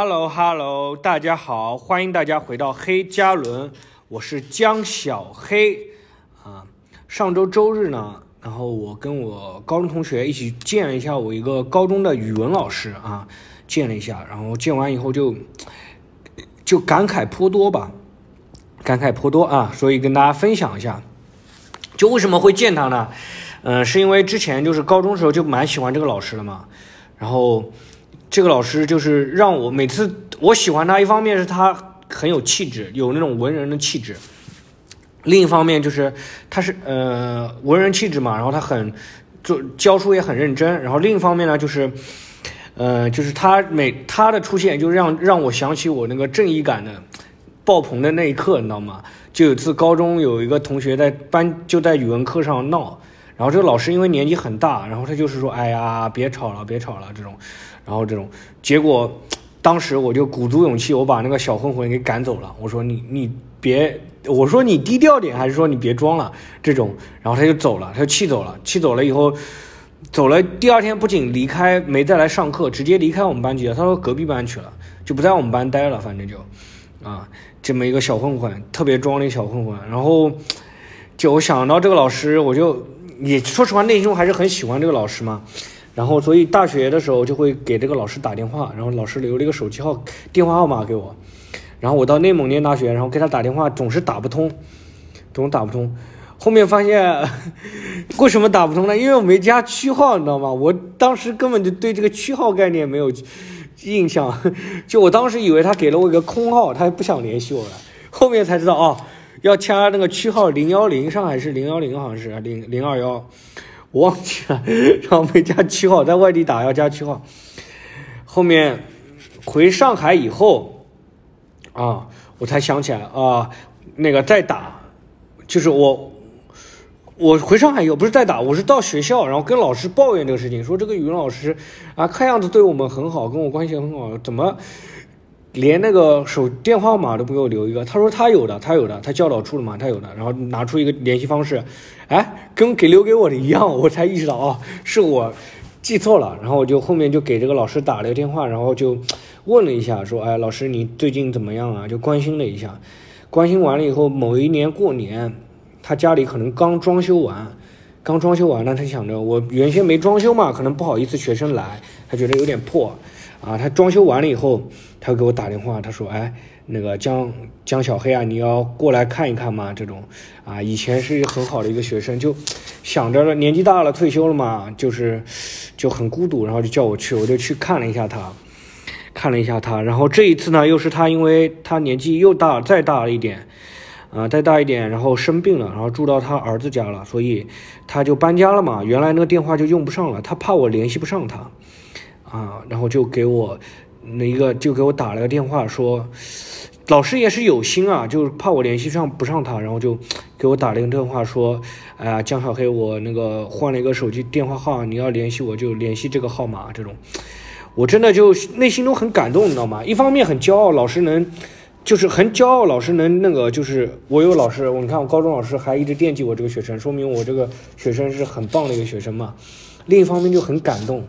Hello Hello，大家好，欢迎大家回到黑加仑，我是江小黑啊。上周周日呢，然后我跟我高中同学一起见了一下我一个高中的语文老师啊，见了一下，然后见完以后就就感慨颇多吧，感慨颇多啊，所以跟大家分享一下，就为什么会见他呢？嗯，是因为之前就是高中时候就蛮喜欢这个老师的嘛，然后。这个老师就是让我每次我喜欢他，一方面是他很有气质，有那种文人的气质；另一方面就是他是呃文人气质嘛，然后他很做教书也很认真。然后另一方面呢，就是呃就是他每他的出现就让让我想起我那个正义感的爆棚的那一刻，你知道吗？就有次高中有一个同学在班就在语文课上闹，然后这个老师因为年纪很大，然后他就是说：“哎呀，别吵了，别吵了。”这种。然后这种结果，当时我就鼓足勇气，我把那个小混混给赶走了。我说你你别，我说你低调点，还是说你别装了这种。然后他就走了，他就气走了，气走了以后，走了。第二天不仅离开，没再来上课，直接离开我们班级了。他说隔壁班去了，就不在我们班待了。反正就，啊，这么一个小混混，特别装的小混混。然后，就我想到这个老师，我就也说实话，内心中还是很喜欢这个老师嘛。然后，所以大学的时候就会给这个老师打电话，然后老师留了一个手机号、电话号码给我。然后我到内蒙念大学，然后给他打电话总是打不通，总打不通。后面发现 为什么打不通呢？因为我没加区号，你知道吗？我当时根本就对这个区号概念没有印象，就我当时以为他给了我一个空号，他不想联系我了。后面才知道哦，要加那个区号零幺零，上海是零幺零，好像是零零二幺。我忘记了，然后没加区号，在外地打要加区号。后面回上海以后，啊，我才想起来啊，那个再打，就是我，我回上海以后不是再打，我是到学校，然后跟老师抱怨这个事情，说这个语文老师啊，看样子对我们很好，跟我关系很好，怎么？连那个手电话号码都不给我留一个，他说他有的，他有的，他教导处的嘛，他有的，然后拿出一个联系方式，哎，跟给留给我的一样，我才意识到哦，是我记错了，然后我就后面就给这个老师打了个电话，然后就问了一下，说，哎，老师你最近怎么样啊？就关心了一下，关心完了以后，某一年过年，他家里可能刚装修完，刚装修完了，他想着我原先没装修嘛，可能不好意思学生来，他觉得有点破。啊，他装修完了以后，他给我打电话，他说：“哎，那个江江小黑啊，你要过来看一看吗？这种啊，以前是很好的一个学生，就想着了，年纪大了，退休了嘛，就是就很孤独，然后就叫我去，我就去看了一下他，看了一下他，然后这一次呢，又是他，因为他年纪又大，再大了一点，啊，再大一点，然后生病了，然后住到他儿子家了，所以他就搬家了嘛，原来那个电话就用不上了，他怕我联系不上他。”啊，然后就给我那一个就给我打了个电话，说老师也是有心啊，就是怕我联系上不上他，然后就给我打了一个电话，说，哎呀，江小黑，我那个换了一个手机电话号，你要联系我就联系这个号码，这种，我真的就内心都很感动，你知道吗？一方面很骄傲，老师能就是很骄傲，老师能那个就是我有老师，我你看我高中老师还一直惦记我这个学生，说明我这个学生是很棒的一个学生嘛。另一方面就很感动。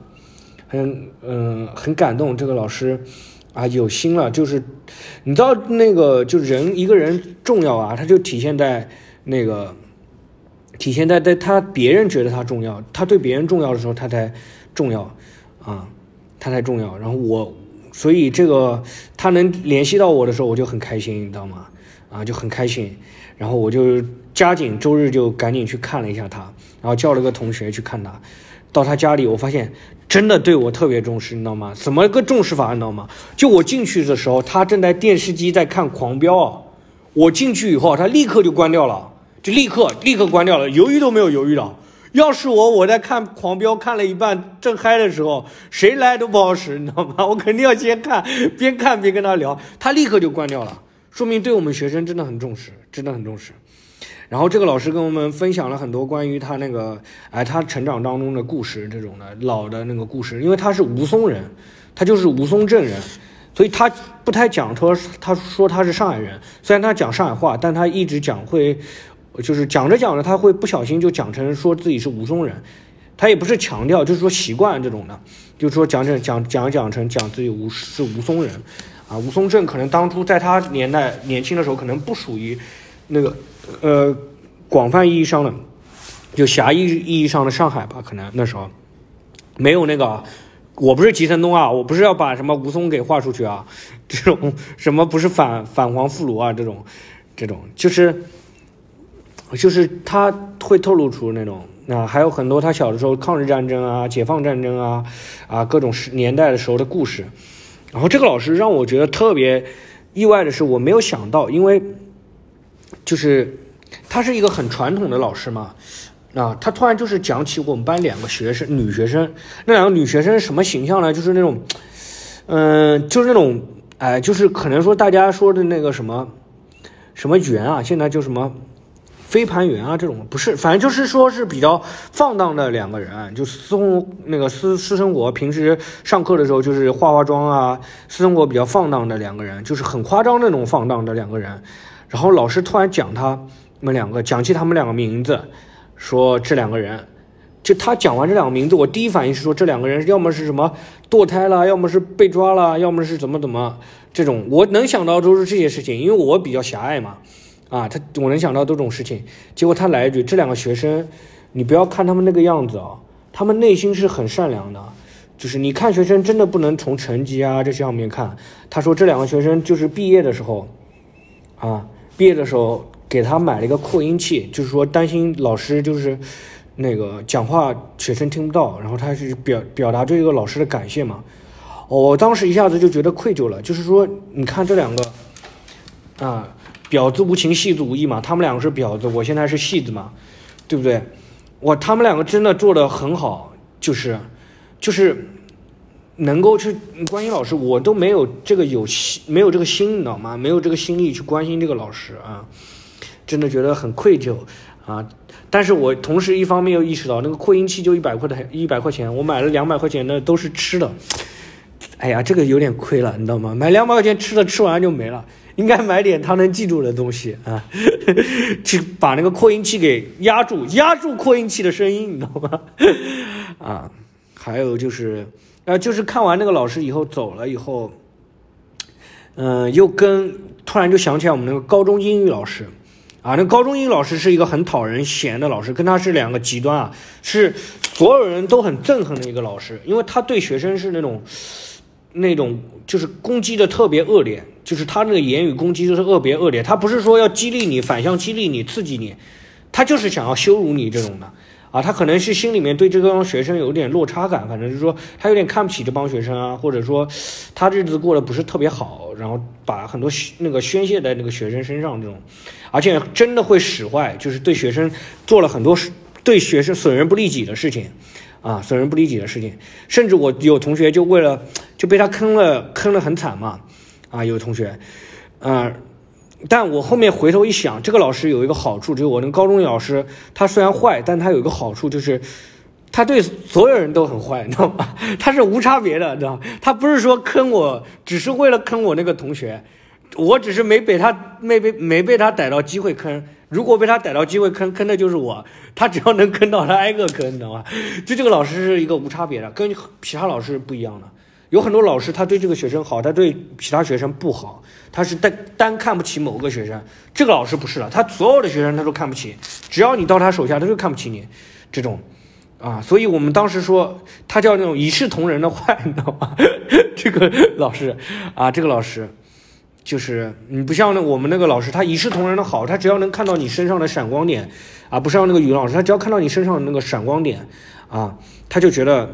很嗯很感动，这个老师啊有心了，就是你知道那个就人一个人重要啊，他就体现在那个体现在在他别人觉得他重要，他对别人重要的时候他才重要啊，他才重要。然后我所以这个他能联系到我的时候，我就很开心，你知道吗？啊就很开心。然后我就加紧周日就赶紧去看了一下他，然后叫了个同学去看他。到他家里，我发现真的对我特别重视，你知道吗？怎么个重视法，你知道吗？就我进去的时候，他正在电视机在看《狂飙》啊。我进去以后，他立刻就关掉了，就立刻立刻关掉了，犹豫都没有犹豫的。要是我，我在看《狂飙》看了一半正嗨的时候，谁来都不好使，你知道吗？我肯定要先看，边看边跟他聊。他立刻就关掉了，说明对我们学生真的很重视，真的很重视。然后这个老师跟我们分享了很多关于他那个，哎，他成长当中的故事，这种的老的那个故事，因为他是吴淞人，他就是吴淞镇人，所以他不太讲说，他说他是上海人，虽然他讲上海话，但他一直讲会，就是讲着讲着他会不小心就讲成说自己是吴淞人，他也不是强调，就是说习惯这种的，就是说讲讲讲讲讲成讲自己吴是吴淞人，啊，吴淞镇可能当初在他年代年轻的时候，可能不属于那个呃广泛意义上的就狭义意义上的上海吧，可能那时候没有那个。我不是吉森东啊，我不是要把什么吴淞给划出去啊，这种什么不是反反黄复卢啊，这种，这种就是，就是他会透露出那种啊，还有很多他小的时候抗日战争啊、解放战争啊啊各种时年代的时候的故事，然后这个老师让我觉得特别意外的是，我没有想到，因为就是他是一个很传统的老师嘛。啊，他突然就是讲起我们班两个学生，女学生，那两个女学生什么形象呢？就是那种，嗯，就是那种，哎，就是可能说大家说的那个什么，什么圆啊，现在就什么飞盘圆啊这种，不是，反正就是说是比较放荡的两个人，就私那个私私生活，平时上课的时候就是化化妆啊，私生活比较放荡的两个人，就是很夸张那种放荡的两个人，然后老师突然讲他们两个，讲起他们两个名字。说这两个人，就他讲完这两个名字，我第一反应是说这两个人要么是什么堕胎了，要么是被抓了，要么是怎么怎么这种，我能想到都是这些事情，因为我比较狭隘嘛，啊，他我能想到这种事情，结果他来一句这两个学生，你不要看他们那个样子啊，他们内心是很善良的，就是你看学生真的不能从成绩啊这些上面看，他说这两个学生就是毕业的时候，啊，毕业的时候。给他买了一个扩音器，就是说担心老师就是那个讲话学生听不到，然后他是表表达对这个老师的感谢嘛。我当时一下子就觉得愧疚了，就是说你看这两个啊，婊子无情，戏子无义嘛，他们两个是婊子，我现在是戏子嘛，对不对？我他们两个真的做的很好，就是就是。能够去关心老师，我都没有这个有心，没有这个心，你知道吗？没有这个心力去关心这个老师啊。真的觉得很愧疚啊！但是我同时一方面又意识到，那个扩音器就一百块的，一百块钱，我买了两百块钱的都是吃的。哎呀，这个有点亏了，你知道吗？买两百块钱吃的，吃完就没了。应该买点他能记住的东西啊，去把那个扩音器给压住，压住扩音器的声音，你知道吗？啊，还有就是，呃，就是看完那个老师以后走了以后，嗯，又跟突然就想起来我们那个高中英语老师。啊，那高中英语老师是一个很讨人嫌的老师，跟他是两个极端啊，是所有人都很憎恨的一个老师，因为他对学生是那种，那种就是攻击的特别恶劣，就是他那个言语攻击就是特别恶劣，他不是说要激励你，反向激励你，刺激你，他就是想要羞辱你这种的。啊，他可能是心里面对这帮学生有点落差感，反正就是说他有点看不起这帮学生啊，或者说他日子过得不是特别好，然后把很多那个宣泄在那个学生身上这种，而且真的会使坏，就是对学生做了很多对学生损人不利己的事情，啊，损人不利己的事情，甚至我有同学就为了就被他坑了，坑得很惨嘛，啊，有同学，嗯。但我后面回头一想，这个老师有一个好处，就是我那个高中老师，他虽然坏，但他有一个好处，就是他对所有人都很坏，你知道吗？他是无差别的，你知道吗？他不是说坑我，只是为了坑我那个同学，我只是没被他没被没被他逮到机会坑，如果被他逮到机会坑，坑的就是我。他只要能坑到，他挨个坑，你知道吗？就这个老师是一个无差别的，跟其他老师不一样的。有很多老师，他对这个学生好，他对其他学生不好，他是单单看不起某个学生。这个老师不是的，他所有的学生他都看不起，只要你到他手下，他就看不起你。这种，啊，所以我们当时说他叫那种一视同仁的坏，你知道吗？这个老师，啊，这个老师，就是你不像那我们那个老师，他一视同仁的好，他只要能看到你身上的闪光点，啊，不像那个语文老师，他只要看到你身上的那个闪光点，啊，他就觉得，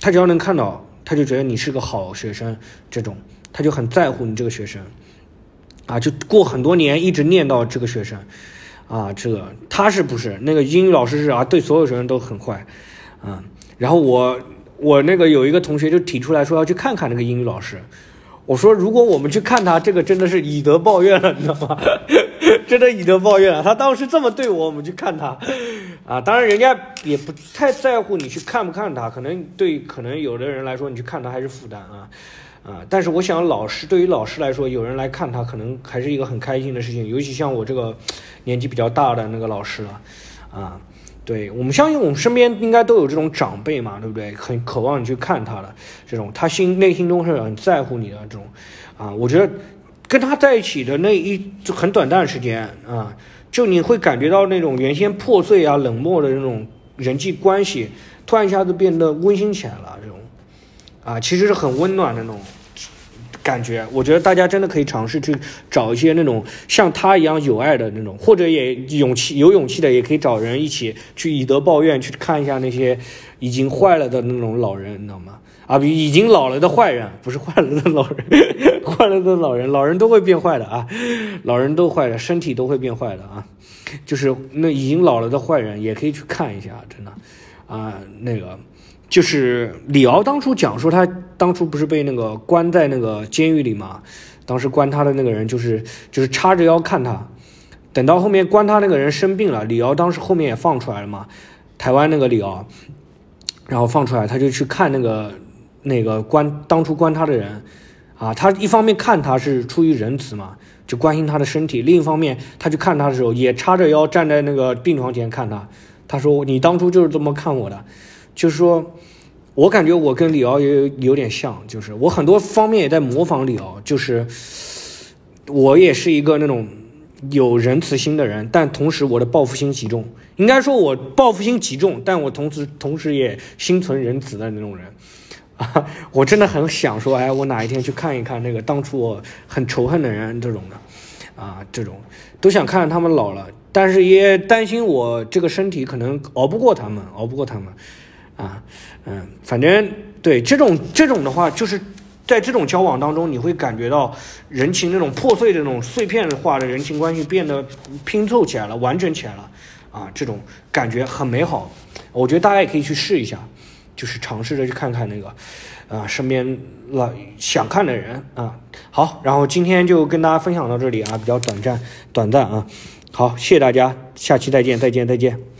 他只要能看到。他就觉得你是个好学生，这种他就很在乎你这个学生，啊，就过很多年一直念叨这个学生，啊，这个他是不是那个英语老师是啊，对所有学生都很坏，啊，然后我我那个有一个同学就提出来说要去看看那个英语老师，我说如果我们去看他，这个真的是以德报怨了，你知道吗？真的以德报怨了，他当时这么对我，我们去看他，啊，当然人家也不太在乎你去看不看他，可能对可能有的人来说，你去看他还是负担啊，啊，但是我想老师对于老师来说，有人来看他，可能还是一个很开心的事情，尤其像我这个年纪比较大的那个老师了，啊，对我们相信，我们身边应该都有这种长辈嘛，对不对？很渴望你去看他的这种，他心内心中是很在乎你的这种，啊，我觉得跟他在一起的那一很短暂时间啊，就你会感觉到那种原先破碎啊、冷漠的那种人际关系，突然一下子变得温馨起来了，这种，啊，其实是很温暖的那种。感觉，我觉得大家真的可以尝试去找一些那种像他一样有爱的那种，或者也勇气有勇气的，也可以找人一起去以德报怨，去看一下那些已经坏了的那种老人，你知道吗？啊，比已经老了的坏人，不是坏了的老人，坏了的老人，老人都会变坏的啊，老人都坏了，身体都会变坏的啊，就是那已经老了的坏人，也可以去看一下，真的啊，那个。就是李敖当初讲说，他当初不是被那个关在那个监狱里嘛？当时关他的那个人就是就是叉着腰看他，等到后面关他那个人生病了，李敖当时后面也放出来了嘛？台湾那个李敖，然后放出来，他就去看那个那个关当初关他的人，啊，他一方面看他是出于仁慈嘛，就关心他的身体；另一方面，他去看他的时候也叉着腰站在那个病床前看他。他说：“你当初就是这么看我的。”就是说，我感觉我跟李敖也有点像，就是我很多方面也在模仿李敖，就是我也是一个那种有仁慈心的人，但同时我的报复心极重。应该说，我报复心极重，但我同时同时也心存仁慈的那种人。啊，我真的很想说，哎，我哪一天去看一看那个当初我很仇恨的人这种的，啊，这种都想看看他们老了，但是也担心我这个身体可能熬不过他们，熬不过他们。啊，嗯，反正对这种这种的话，就是在这种交往当中，你会感觉到人情那种破碎的那种碎片化的人情关系变得拼凑起来了，完整起来了，啊，这种感觉很美好。我觉得大家也可以去试一下，就是尝试着去看看那个，啊，身边了想看的人啊。好，然后今天就跟大家分享到这里啊，比较短暂短暂啊。好，谢谢大家，下期再见，再见，再见。